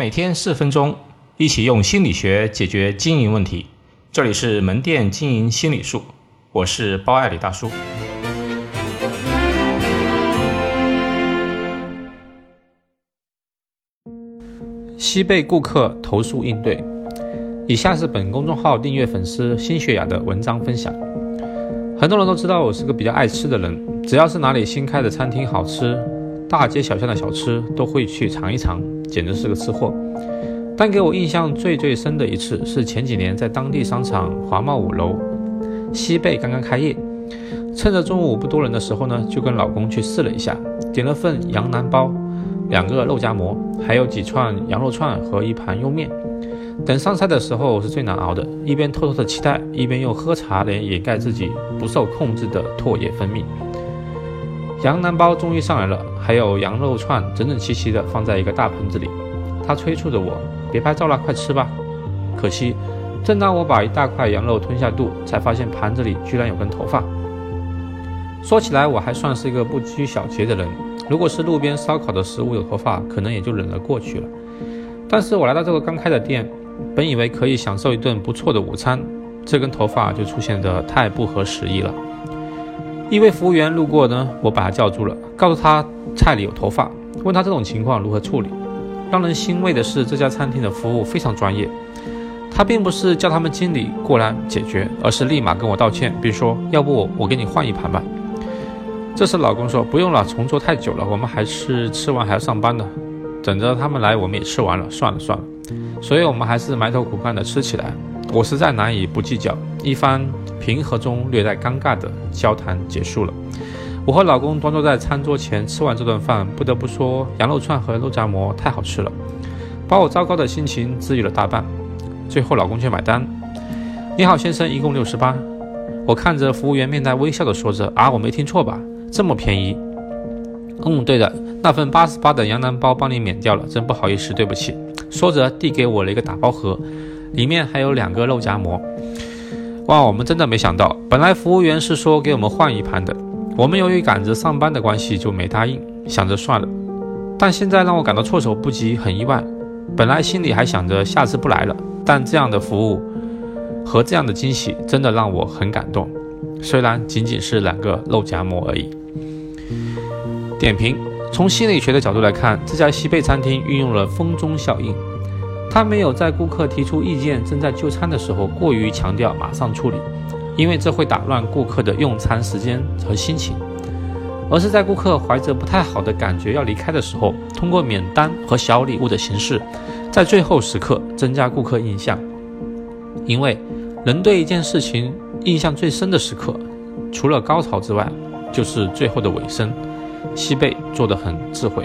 每天四分钟，一起用心理学解决经营问题。这里是门店经营心理术，我是包爱李大叔。西贝顾客投诉应对。以下是本公众号订阅粉丝新雪雅的文章分享。很多人都知道我是个比较爱吃的人，只要是哪里新开的餐厅好吃，大街小巷的小吃都会去尝一尝，简直是个吃货。但给我印象最最深的一次是前几年在当地商场华贸五楼西贝刚刚开业，趁着中午不多人的时候呢，就跟老公去试了一下，点了份羊腩包，两个肉夹馍，还有几串羊肉串和一盘莜面。等上菜的时候是最难熬的，一边偷偷的期待，一边又喝茶来掩盖自己不受控制的唾液分泌。羊腩包终于上来了，还有羊肉串整整齐齐的放在一个大盆子里。他催促着我：“别拍照了，快吃吧！”可惜，正当我把一大块羊肉吞下肚，才发现盘子里居然有根头发。说起来，我还算是一个不拘小节的人，如果是路边烧烤的食物有头发，可能也就忍了过去了。但是我来到这个刚开的店。本以为可以享受一顿不错的午餐，这根头发就出现的太不合时宜了。一位服务员路过呢，我把他叫住了，告诉他菜里有头发，问他这种情况如何处理。让人欣慰的是，这家餐厅的服务非常专业，他并不是叫他们经理过来解决，而是立马跟我道歉，并说要不我给你换一盘吧。这时老公说不用了，重做太久了，我们还是吃完还要上班的，等着他们来我们也吃完了，算了算了。所以，我们还是埋头苦干的吃起来。我实在难以不计较。一番平和中略带尴尬的交谈结束了。我和老公端坐在餐桌前吃完这顿饭，不得不说，羊肉串和肉夹馍太好吃了，把我糟糕的心情治愈了大半。最后，老公却买单。你好，先生，一共六十八。我看着服务员面带微笑的说着：“啊，我没听错吧？这么便宜？”嗯，对的，那份八十八的羊腩包帮你免掉了，真不好意思，对不起。说着，递给我了一个打包盒，里面还有两个肉夹馍。哇，我们真的没想到，本来服务员是说给我们换一盘的，我们由于赶着上班的关系就没答应，想着算了。但现在让我感到措手不及，很意外。本来心里还想着下次不来了，但这样的服务和这样的惊喜，真的让我很感动。虽然仅仅是两个肉夹馍而已。点评。从心理学的角度来看，这家西贝餐厅运用了风中效应。他没有在顾客提出意见、正在就餐的时候过于强调马上处理，因为这会打乱顾客的用餐时间和心情；而是在顾客怀着不太好的感觉要离开的时候，通过免单和小礼物的形式，在最后时刻增加顾客印象。因为人对一件事情印象最深的时刻，除了高潮之外，就是最后的尾声。西贝做得很智慧。